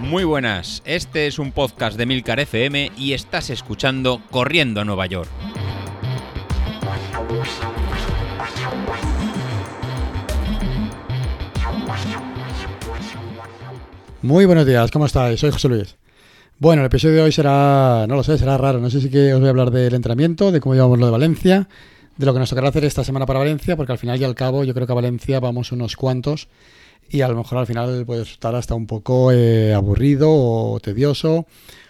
Muy buenas, este es un podcast de Milcar FM y estás escuchando Corriendo a Nueva York. Muy buenos días, ¿cómo estáis? Soy José Luis. Bueno, el episodio de hoy será, no lo sé, será raro. No sé si que os voy a hablar del entrenamiento, de cómo llevamos lo de Valencia, de lo que nos tocará hacer esta semana para Valencia, porque al final y al cabo yo creo que a Valencia vamos unos cuantos y a lo mejor al final puede estar hasta un poco eh, aburrido o tedioso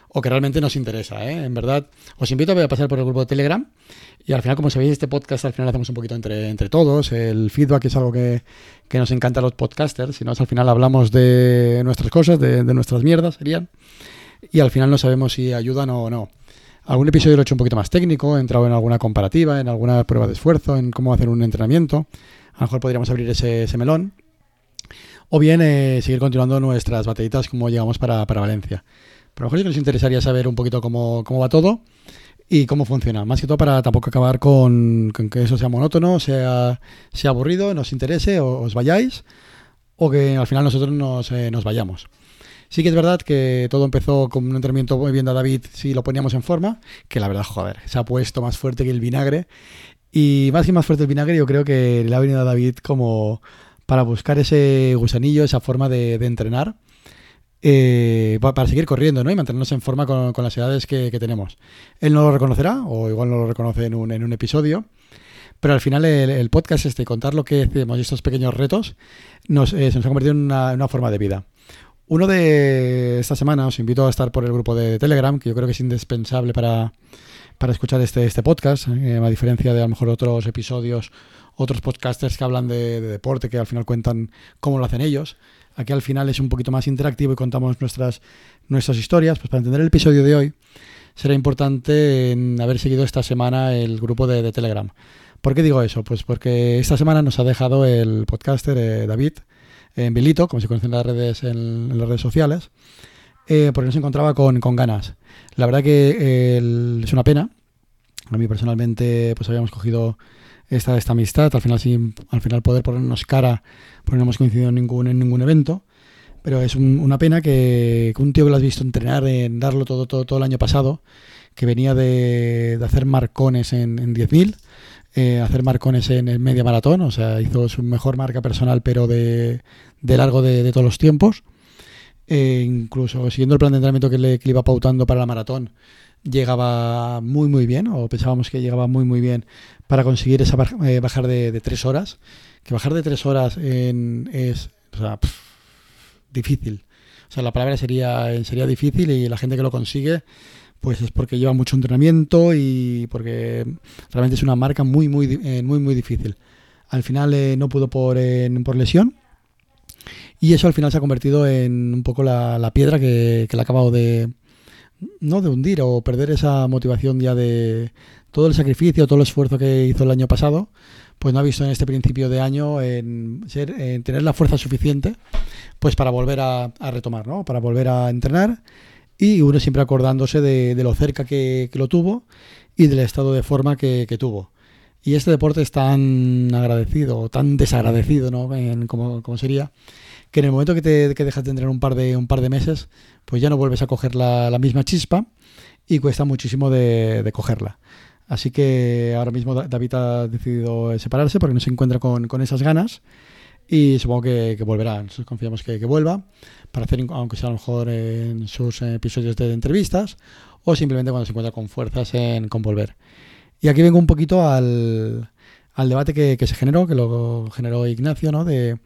o que realmente nos interesa. ¿eh? En verdad, os invito a pasar por el grupo de Telegram y al final, como sabéis, este podcast al final hacemos un poquito entre, entre todos. El feedback es algo que, que nos encanta a los podcasters, si no, al final hablamos de nuestras cosas, de, nuestras mierdas serían, y al final no sabemos si ayudan o no. Algún episodio lo he hecho un poquito más técnico, he entrado en alguna comparativa, en alguna prueba de esfuerzo, en cómo hacer un entrenamiento. A lo mejor podríamos abrir ese melón. O bien eh, seguir continuando nuestras batallitas como llegamos para, para Valencia. Pero a lo mejor sí que nos interesaría saber un poquito cómo, cómo va todo y cómo funciona. Más que todo para tampoco acabar con, que eso sea monótono, sea, sea aburrido, nos interese o os vayáis o que al final nosotros nos, eh, nos vayamos. Sí que es verdad que todo empezó con un entrenamiento muy bien de David si lo poníamos en forma, que la verdad, joder, se ha puesto más fuerte que el vinagre. Y más que más fuerte el vinagre, yo creo que le ha venido a David como para buscar ese gusanillo, esa forma de, entrenar, eh, para seguir corriendo ¿no? y mantenernos en forma con, las edades que, tenemos. Él no lo reconocerá, o igual no lo reconoce en un, episodio, pero al final el, podcast este, contar lo que hacemos y estos pequeños retos, nos, eh, se nos ha convertido en una, una forma de vida. Uno de esta semana os invito a estar por el grupo de Telegram, que yo creo que es indispensable para, para escuchar este, este podcast, eh, a diferencia de a lo mejor otros episodios, otros podcasters que hablan de, de, deporte, que al final cuentan cómo lo hacen ellos. Aquí al final es un poquito más interactivo y contamos nuestras, nuestras historias. Pues para entender el episodio de hoy será importante haber seguido esta semana el grupo de, Telegram. ¿Por qué digo eso? Pues porque esta semana nos ha dejado el podcaster eh, David, en Bilito, como se conocen en las redes, en las redes sociales, eh, porque no se encontraba con, con, ganas. La verdad que eh, es una pena. A mí personalmente, pues habíamos cogido esta, esta amistad, al final sin al final poder ponernos cara, porque no hemos coincidido en ningún, en ningún evento. Pero es un, una pena que, un tío que lo has visto entrenar, en darlo todo, todo, todo el año pasado, que venía de, de hacer marcones en, en 10.000, eh, hacer marcones en el media maratón, o sea, hizo su mejor marca personal, pero de, de largo de, de, todos los tiempos. Eh, incluso siguiendo el plan de entrenamiento que le, iba pautando para la maratón, llegaba muy, muy bien, o pensábamos que llegaba muy, muy bien para conseguir esa eh, bajar de, tres horas. Que bajar de tres horas en, es difícil. O sea, la palabra sería, sería difícil y la gente que lo consigue pues es porque lleva mucho entrenamiento y porque realmente es una marca muy, muy, eh, muy, muy difícil. Al final eh, no pudo por, eh, por lesión y eso al final se ha convertido en un poco la, piedra que, le ha acabado de, no de hundir o perder esa motivación ya de todo el sacrificio, todo el esfuerzo que hizo el año pasado, pues no ha visto en este principio de año en, ser, en tener la fuerza suficiente pues para volver a, a retomar, ¿no? para volver a entrenar y uno siempre acordándose de, lo cerca que, lo tuvo y del estado de forma que, tuvo. Y este deporte es tan agradecido, tan desagradecido, ¿no? En, como, sería, que en el momento que te que dejas de entrenar un par de, un par de meses, pues ya no vuelves a coger la, la misma chispa y cuesta muchísimo de, cogerla. Así que ahora mismo David ha decidido separarse porque no se encuentra con, con esas ganas y supongo que, que volverá. Nosotros confiamos que, que, vuelva para hacer, aunque sea a lo mejor en sus episodios de entrevistas o simplemente cuando se encuentra con fuerzas en con volver. Y aquí vengo un poquito al, al debate que, que, se generó, que lo generó Ignacio, ¿no? de,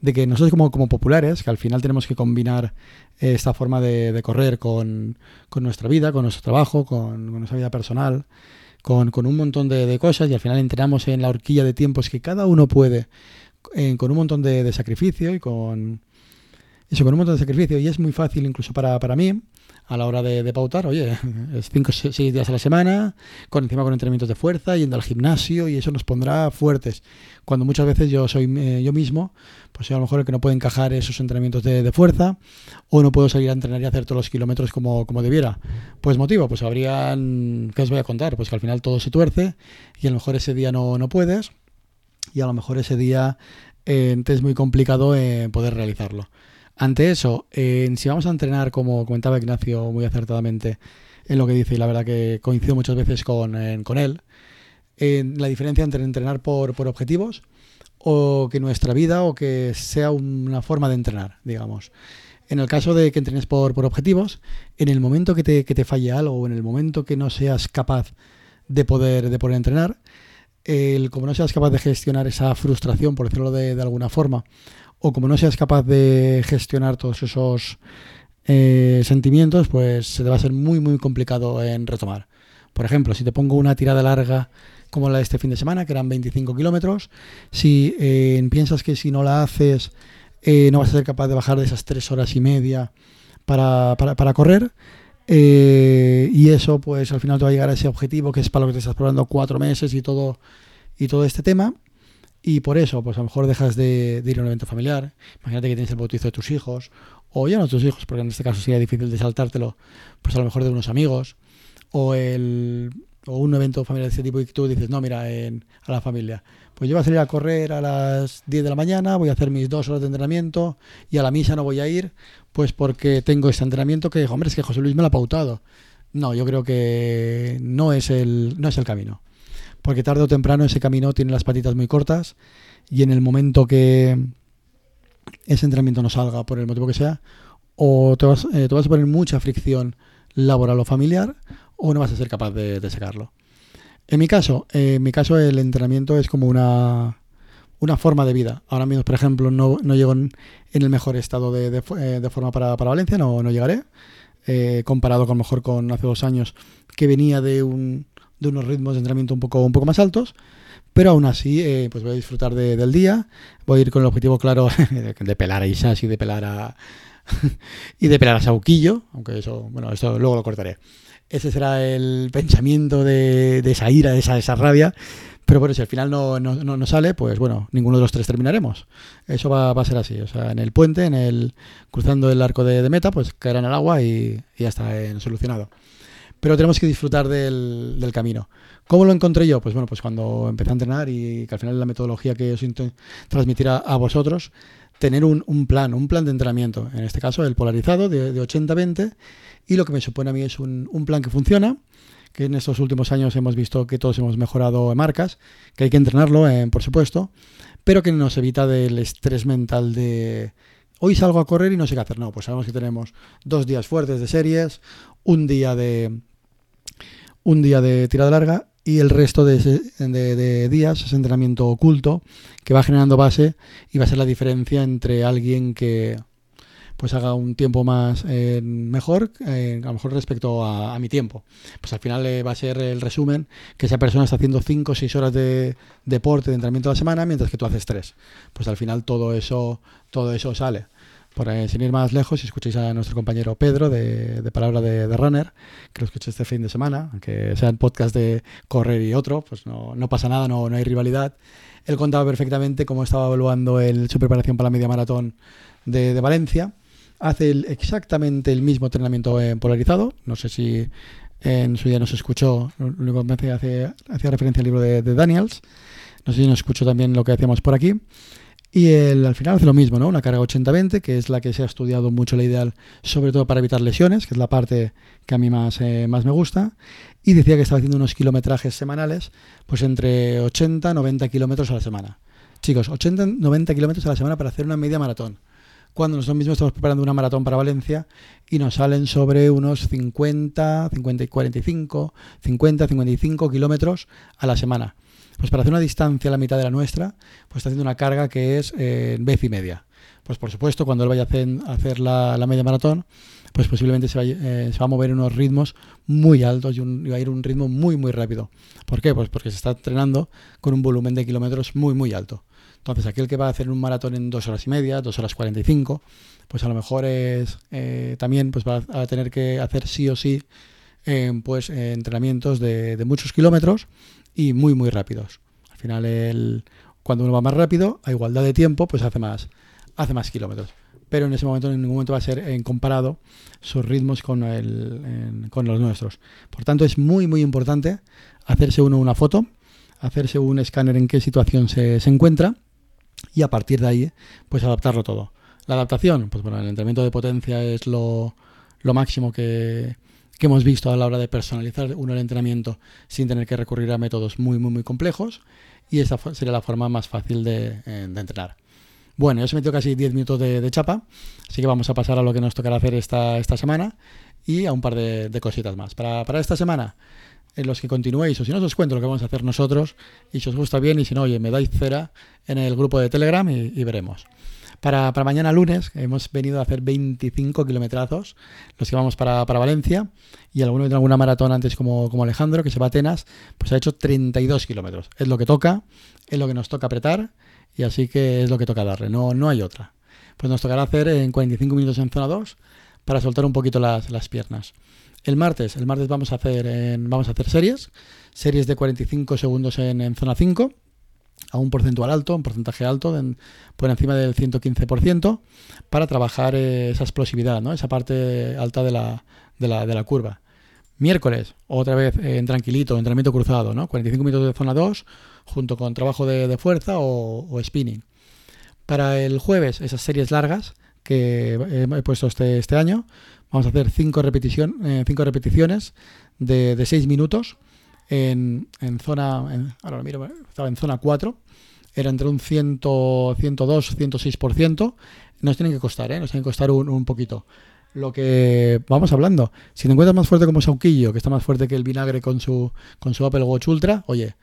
de que nosotros como, como, populares, que al final tenemos que combinar esta forma de, correr con, con, nuestra vida, con nuestro trabajo, con, nuestra vida personal, con, con un montón de, de, cosas y al final entramos en la horquilla de tiempos que cada uno puede eh, con un montón de, sacrificio y con eso, con un montón de sacrificio. Y es muy fácil incluso para, para mí, a la hora de, pautar, oye, es 5 o 6 días a la semana, con encima con entrenamientos de fuerza, yendo al gimnasio, y eso nos pondrá fuertes. Cuando muchas veces yo soy eh, yo mismo, pues soy a lo mejor el que no puede encajar esos entrenamientos de, fuerza, o no puedo salir a entrenar y hacer todos los kilómetros como, como debiera. Pues motivo, pues habrían, ¿qué os voy a contar? Pues que al final todo se tuerce, y a lo mejor ese día no, no puedes y a lo mejor ese día entonces es muy complicado poder realizarlo. Ante eso, si vamos a entrenar, como comentaba Ignacio muy acertadamente en lo que dice, y la verdad que coincido muchas veces con, con él, en la diferencia entre entrenar por, por objetivos o que nuestra vida o que sea una forma de entrenar, digamos. En el caso de que entrenes por, por objetivos, en el momento que te, que te falle algo o en el momento que no seas capaz de poder, de poder entrenar, el, como no seas capaz de gestionar esa frustración, por decirlo de, de alguna forma, o como no seas capaz de gestionar todos esos eh, sentimientos, pues se te va a ser muy, muy complicado en retomar. Por ejemplo, si te pongo una tirada larga como la de este fin de semana, que eran 25 kilómetros. Si eh, piensas que si no la haces eh, no vas a ser capaz de bajar de esas tres horas y media para, para, correr, eh, y eso pues al final te va a llegar a ese objetivo que es para lo que te estás probando cuatro meses y todo, y todo este tema. Y por eso, pues a lo mejor dejas de, ir a un evento familiar. Imagínate que tienes el bautizo de tus hijos, o ya no tus hijos, porque en este caso sería difícil de saltártelo, pues a lo mejor de unos amigos, o el o un evento familiar de ese tipo y tú dices, no, mira, en, a la familia, pues yo voy a salir a correr a las 10 de la mañana, voy a hacer mis dos horas de entrenamiento y a la misa no voy a ir, pues porque tengo este entrenamiento que, hombre, es que José Luis me lo ha pautado. No, yo creo que no es el, no es el camino. Porque tarde o temprano ese camino tiene las patitas muy cortas y en el momento que ese entrenamiento no salga, por el motivo que sea, o te vas, eh, te vas a poner mucha fricción laboral o familiar, o no vas a ser capaz de, sacarlo. En mi caso, eh, en mi caso el entrenamiento es como una, una forma de vida. Ahora mismo, por ejemplo, no, no llego en, el mejor estado de, de, eh, forma para, para, Valencia, no, no llegaré. Eh, comparado con mejor con hace dos años que venía de, un, de unos ritmos de entrenamiento un poco, un poco más altos. Pero aún así, pues voy a disfrutar del día. Voy a ir con el objetivo claro de pelar a Isas y de pelar a, y de pelar a Sauquillo, aunque eso, bueno, eso luego lo cortaré. Ese será el pensamiento de, esa ira, de esa, esa, rabia. Pero bueno, si al final no, no, no, sale, pues bueno, ninguno de los tres terminaremos. Eso va, va, a ser así. O sea, en el puente, en el cruzando el arco de, meta, pues caerá en el agua y, ya está solucionado. Pero tenemos que disfrutar del, del, camino. ¿Cómo lo encontré yo? Pues bueno, pues cuando empecé a entrenar y que al final es la metodología que os intento transmitir a, vosotros, tener un, un, plan, un plan de entrenamiento. En este caso, el polarizado de, de 80-20 y lo que me supone a mí es un, plan que funciona, que en estos últimos años hemos visto que todos hemos mejorado en marcas, que hay que entrenarlo, eh, por supuesto, pero que nos evita del estrés mental de hoy salgo a correr y no sé qué hacer. No, pues sabemos que tenemos dos días fuertes de series, un día de un día de tirada larga y el resto de, días es entrenamiento oculto que va generando base y va a ser la diferencia entre alguien que pues haga un tiempo más eh, mejor, eh, a lo mejor respecto a, mi tiempo. Pues al final eh, va a ser el resumen que esa persona está haciendo 5 o 6 horas de deporte, de entrenamiento a la semana, mientras que tú haces 3. Pues al final todo eso, todo eso sale. Por sin ir más lejos, si escucháis a nuestro compañero Pedro de, Palabra de, Runner, que lo escuché este fin de semana, aunque sea el podcast de correr y otro, pues no, no pasa nada, no, no hay rivalidad. Él contaba perfectamente cómo estaba evaluando el, su preparación para la media maratón de, de Valencia hace exactamente el mismo entrenamiento en polarizado. No sé si en su día nos escuchó, lo único que hace, hacía referencia al libro de, Daniels. No sé si nos escuchó también lo que hacíamos por aquí. Y el, al final hace lo mismo, ¿no? Una carga 80-20, que es la que se ha estudiado mucho la ideal, sobre todo para evitar lesiones, que es la parte que a mí más, eh, más me gusta. Y decía que estaba haciendo unos kilometrajes semanales, pues entre 80 90 kilómetros a la semana. Chicos, 80 90 kilómetros a la semana para hacer una media maratón cuando nosotros mismos estamos preparando una maratón para Valencia y nos salen sobre unos 50, 50 y 45, 50, 55 kilómetros a la semana. Pues para hacer una distancia a la mitad de la nuestra, pues está haciendo una carga que es eh, vez y media. Pues por supuesto, cuando él vaya a hacer, la, media maratón, pues posiblemente se va, eh, se va, a mover en unos ritmos muy altos y, va a ir un ritmo muy, muy rápido. ¿Por qué? Pues porque se está entrenando con un volumen de kilómetros muy, muy alto. Entonces, aquel que va a hacer un maratón en dos horas y media, dos horas cuarenta y cinco, pues a lo mejor es eh, también pues va a tener que hacer sí o sí eh, pues entrenamientos de, muchos kilómetros y muy muy rápidos. Al final, el, cuando uno va más rápido, a igualdad de tiempo, pues hace más, hace más kilómetros. Pero en ese momento, en ningún momento va a ser en comparado sus ritmos con, el, con los nuestros. Por tanto, es muy muy importante hacerse uno una foto, hacerse un escáner en qué situación se, se encuentra y a partir de ahí, pues adaptarlo todo. La adaptación, pues bueno, el entrenamiento de potencia es lo, lo máximo que, que hemos visto a la hora de personalizar uno el entrenamiento sin tener que recurrir a métodos muy, muy, muy complejos y esa sería la forma más fácil de, eh, entrenar. Bueno, ya se metió casi 10 minutos de, chapa, así que vamos a pasar a lo que nos tocará hacer esta, esta semana y a un par de, cositas más. Para, para, esta semana, en los que continuéis, o si no os cuento lo que vamos a hacer nosotros, y si os gusta bien, y si no, oye, me dais cera en el grupo de Telegram y veremos. Para, mañana lunes hemos venido a hacer 25 kilometrazos, los que vamos para, para Valencia, y alguno de alguna maratón antes como, como, Alejandro, que se va a Atenas, pues ha hecho 32 kilómetros. Es lo que toca, es lo que nos toca apretar, y así que es lo que toca darle, no, no hay otra. Pues nos tocará hacer en 45 minutos en zona 2 para soltar un poquito las, las piernas. El martes, el martes vamos a hacer en, vamos a hacer series, series de 45 segundos en, en zona 5 a un porcentual alto, un porcentaje alto, por encima del 115%, para trabajar eh, esa explosividad, ¿no? esa parte alta de la, de la, de la curva. Miércoles, otra vez eh, en tranquilito, entrenamiento cruzado, ¿no? 45 minutos de zona 2, junto con trabajo de, fuerza o, spinning. Para el jueves, esas series largas que he puesto este, este año, vamos a hacer 5 repetición, eh, cinco repeticiones de 6 minutos en, zona, ahora estaba en zona 4, era entre un 100, 102, 106%, nos tienen que costar, ¿eh? nos tienen que costar un, un poquito. Lo que vamos hablando, si te encuentras más fuerte como Sauquillo, que está más fuerte que el vinagre con su, con su Apple Watch Ultra, oye,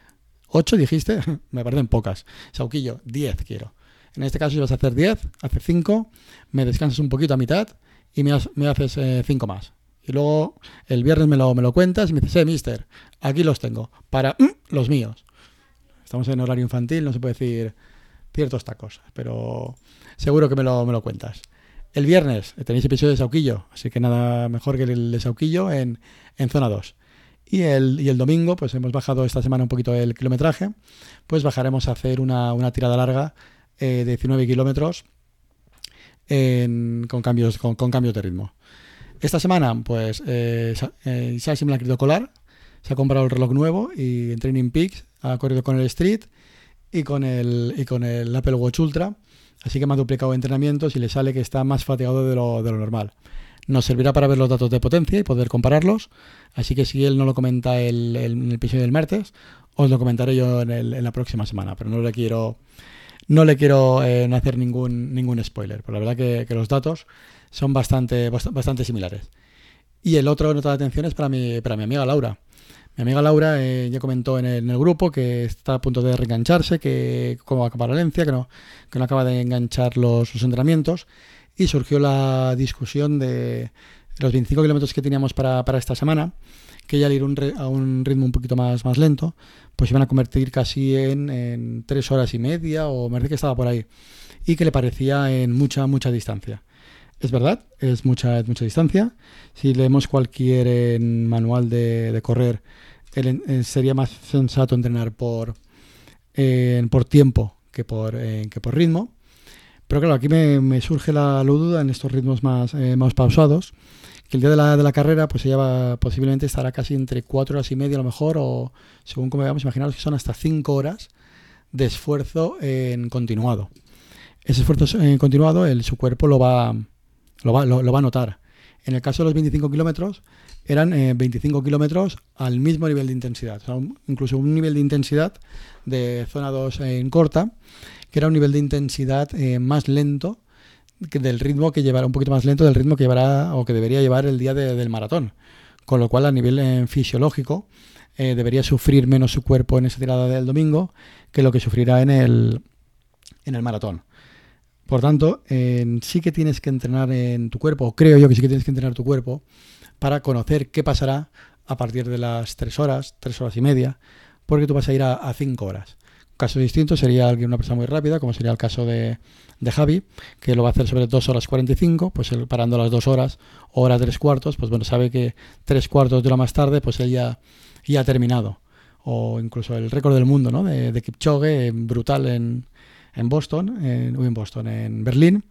8 dijiste, me parecen pocas. Sauquillo, 10 quiero. En este caso, si vas a hacer 10, haces 5, me descansas un poquito a mitad y me, me haces 5 eh, más. Y luego el viernes me lo, me lo cuentas y me dices, eh, mister, aquí los tengo, para mm, los míos. Estamos en horario infantil, no se puede decir ciertos tacos, pero seguro que me lo, me lo cuentas. El viernes tenéis episodio de Sauquillo, así que nada mejor que el de Sauquillo en, en zona 2. Y el, y el domingo, pues hemos bajado esta semana un poquito el kilometraje, pues bajaremos a hacer una, una tirada larga eh, de 19 kilómetros con, cambios, con, con cambios de ritmo. Esta semana, pues, eh, eh, querido colar. Se ha comprado el reloj nuevo y en Training Peaks ha corrido con el Street y con el, y con el Apple Watch Ultra. Así que me ha duplicado entrenamientos y le sale que está más fatigado de lo, normal. Nos servirá para ver los datos de potencia y poder compararlos. Así que si él no lo comenta el, el, en el episodio del martes, os lo comentaré yo en, el, en, la próxima semana. Pero no le quiero, no le quiero eh, hacer ningún, ningún spoiler. Pero la verdad que los datos son bastante, bastante similares. Y el otro nota de atención es para mi, para mi amiga Laura. Mi amiga Laura eh, ya comentó en el, grupo que está a punto de reengancharse, que como acaba Valencia, que no, que no acaba de enganchar los, entrenamientos. Y surgió la discusión de los 25 kilómetros que teníamos para, para, esta semana, que ya al ir a un ritmo un poquito más, más lento, pues iban a convertir casi en, en tres horas y media, o me parece que estaba por ahí, y que le parecía en mucha, mucha distancia. Es verdad, es mucha, mucha distancia. Si leemos cualquier eh, manual de, correr, el sería más sensato entrenar por, eh, por tiempo que por, eh, que por ritmo. Pero claro, aquí me, surge la, duda en estos ritmos más, eh, más pausados, que el día de la, de la carrera pues ella posiblemente estará casi entre cuatro horas y media a lo mejor, o según como veamos, imaginaros que son hasta cinco horas de esfuerzo en continuado. Ese esfuerzo en continuado, el, su cuerpo lo va, lo va, a notar. En el caso de los 25 kilómetros, eran eh, 25 kilómetros al mismo nivel de intensidad. O sea, incluso un nivel de intensidad de zona 2 en corta, que era un nivel de intensidad eh, más lento que del ritmo que llevará, un poquito más lento del ritmo que llevará o que debería llevar el día de, del maratón. Con lo cual, a nivel eh, fisiológico, eh, debería sufrir menos su cuerpo en esa tirada del domingo que lo que sufrirá en el, en el maratón. Por tanto, eh, sí que tienes que entrenar en tu cuerpo, o creo yo que sí que tienes que entrenar tu cuerpo, para conocer qué pasará a partir de las 3 horas, 3 horas y media, porque tú vas a ir a 5 horas. Un caso distinto sería alguien, una persona muy rápida, como sería el caso de, de Javi, que lo va a hacer sobre 2 horas 45, pues él parando las 2 horas, hora 3 cuartos, pues bueno, sabe que 3 cuartos de hora más tarde, pues él ya, ya ha terminado. O incluso el récord del mundo, ¿no? De, de Kipchoge, brutal en, en Boston, en, en Boston, en Berlín,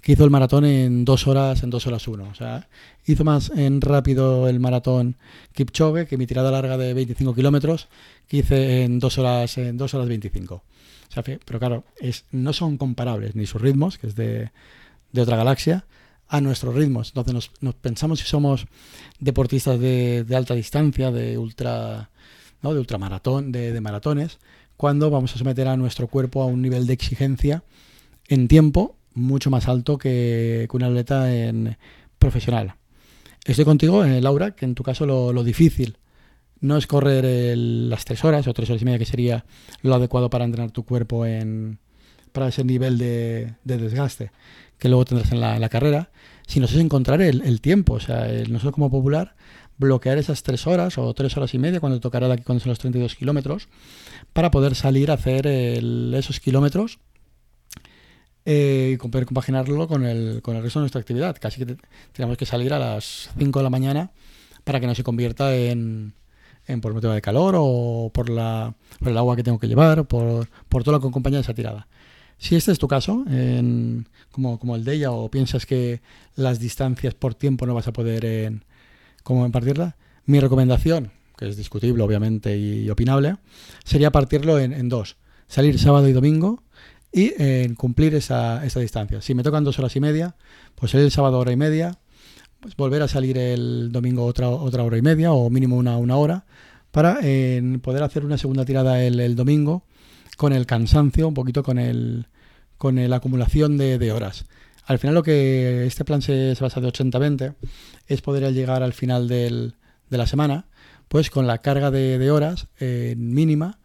que hizo el maratón en dos horas, en dos horas uno. O sea, hizo más en rápido el maratón Kipchoge que mi tirada larga de 25 kilómetros, que hice en dos horas, en dos horas 25. pero claro, es, no son comparables ni sus ritmos, que es de, otra galaxia, a nuestros ritmos. Entonces nos, pensamos si somos deportistas de, alta distancia, de ultra, ¿no? de ultramaratón, de, de maratones, cuando vamos a someter a nuestro cuerpo a un nivel de exigencia en tiempo mucho más alto que, un atleta en profesional. Estoy contigo, eh, Laura, que en tu caso lo, difícil no es correr las tres horas o tres horas y media, que sería lo adecuado para entrenar tu cuerpo en, para ese nivel de, desgaste que luego tendrás en la, carrera, sino es encontrar el, tiempo. O sea, nosotros como popular, bloquear esas tres horas o tres horas y media cuando tocará de aquí cuando son los 32 kilómetros, para poder salir a hacer esos kilómetros eh, y poder compaginarlo con el, con el resto de nuestra actividad. Casi que tenemos que salir a las 5 de la mañana para que no se convierta en, en por motivo de calor o por, la, por el agua que tengo que llevar, por, por todo lo que acompaña esa tirada. Si este es tu caso, como, como el de ella, o piensas que las distancias por tiempo no vas a poder en, como impartirla, mi recomendación, que es discutible obviamente y opinable, sería partirlo en, dos. Salir sábado y domingo y en cumplir esa, esa, distancia. Si me tocan dos horas y media, pues salir el sábado hora y media, pues volver a salir el domingo otra, otra hora y media o mínimo una, una hora para poder hacer una segunda tirada el, domingo con el cansancio, un poquito con el con la acumulación de, horas. Al final lo que este plan se, basa de 80-20 es poder llegar al final del, de la semana pues con la carga de, horas eh, mínima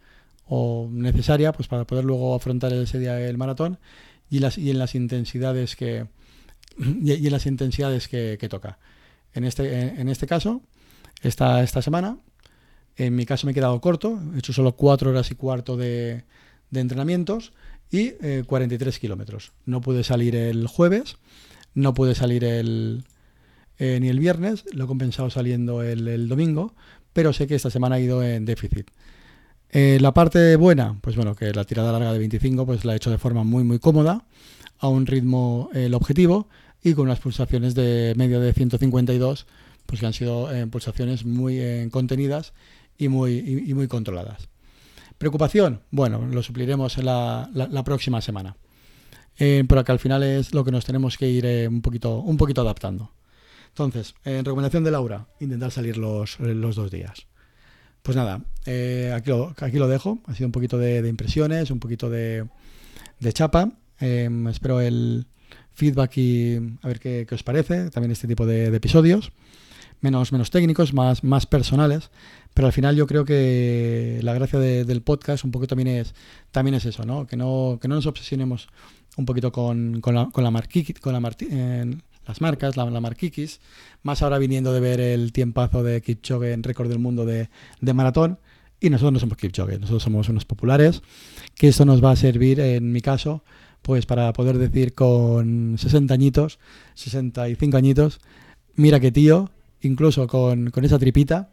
o necesaria pues para poder luego afrontar ese día el maratón y, las, y en las intensidades que y, en las intensidades que, toca. En este, en este caso, esta, esta semana, en mi caso me he quedado corto, he hecho solo 4 horas y cuarto de entrenamientos y 43 eh, kilómetros. No pude salir el jueves, no pude salir el, eh, ni el viernes, lo he compensado saliendo el, domingo, pero sé que esta semana ha ido en déficit. Eh, la parte buena, pues bueno, que la tirada larga de 25 pues la he hecho de forma muy muy cómoda, a un ritmo el objetivo y con unas pulsaciones de medio de 152, pues que han sido eh, pulsaciones muy eh, contenidas y muy, y, muy controladas. Preocupación, bueno, lo supliremos en la, la, próxima semana. pero que al final es lo que nos tenemos que ir un, poquito, un poquito adaptando. Entonces, en recomendación de Laura, intentar salir los, los dos días. Pues nada, eh, aquí, lo, aquí, lo, dejo. Ha sido un poquito de, impresiones, un poquito de, chapa. Em, espero el feedback y a ver qué, os parece. También este tipo de, episodios. Menos, menos técnicos, más, más personales. Pero al final yo creo que la gracia del podcast un poco también es, también es eso, ¿no? Que no, que no nos obsesionemos un poquito con, con la, con la, con la, las marcas, la, la Marquiquis, más ahora viniendo de ver el tiempazo de Kipchoge en récord del mundo de, maratón. Y nosotros no somos Kipchoge, nosotros somos unos populares, que esto nos va a servir, en mi caso, pues para poder decir con 60 añitos, 65 añitos, mira que tío, incluso con, esa tripita,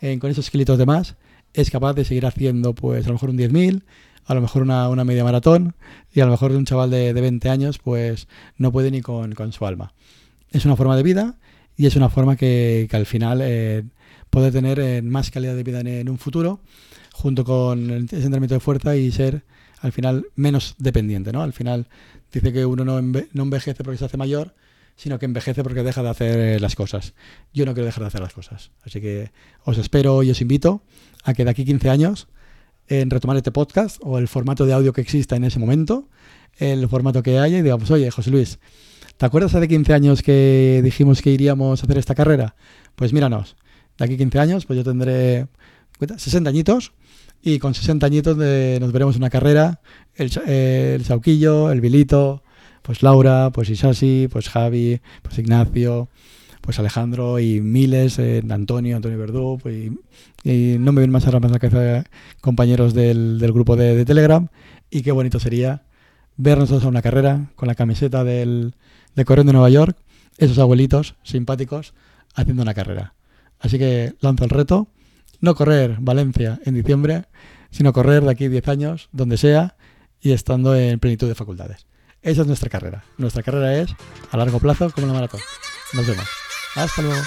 eh, con esos kilitos de más, es capaz de seguir haciendo pues a lo mejor un 10.000, a lo mejor una, media maratón y a lo mejor de un chaval de, 20 años pues no puede ni con, su alma. Es una forma de vida y es una forma que, al final eh, puede tener eh, más calidad de vida en, un futuro junto con ese entrenamiento de fuerza y ser al final menos dependiente. ¿no? Al final dice que uno no, envejece porque se hace mayor, sino que envejece porque deja de hacer eh, las cosas. Yo no quiero dejar de hacer las cosas. Así que os espero y os invito a que de aquí 15 años en retomar este podcast o el formato de audio que exista en ese momento, el formato que haya y digamos, oye, José Luis, ¿te acuerdas hace 15 años que dijimos que iríamos a hacer esta carrera? Pues míranos, de aquí 15 años, pues yo tendré 60 añitos y con 60 añitos nos veremos una carrera, el, el Sauquillo, el Vilito, pues Laura, pues Isasi, pues Javi, pues Ignacio, pues Alejandro y miles, eh, Antonio, Antonio Verdú, pues, y, no me ven más ahora más la cabeza compañeros del, grupo de, Telegram, y qué bonito sería vernos todos a una carrera con la camiseta del, de Corriendo de Nueva York, esos abuelitos simpáticos haciendo una carrera. Así que lanzo el reto, no correr Valencia en diciembre, sino correr de aquí 10 años, donde sea, y estando en plenitud de facultades. Esa es nuestra carrera. Nuestra carrera es a largo plazo como la maratón. Nos vemos. Hasta luego.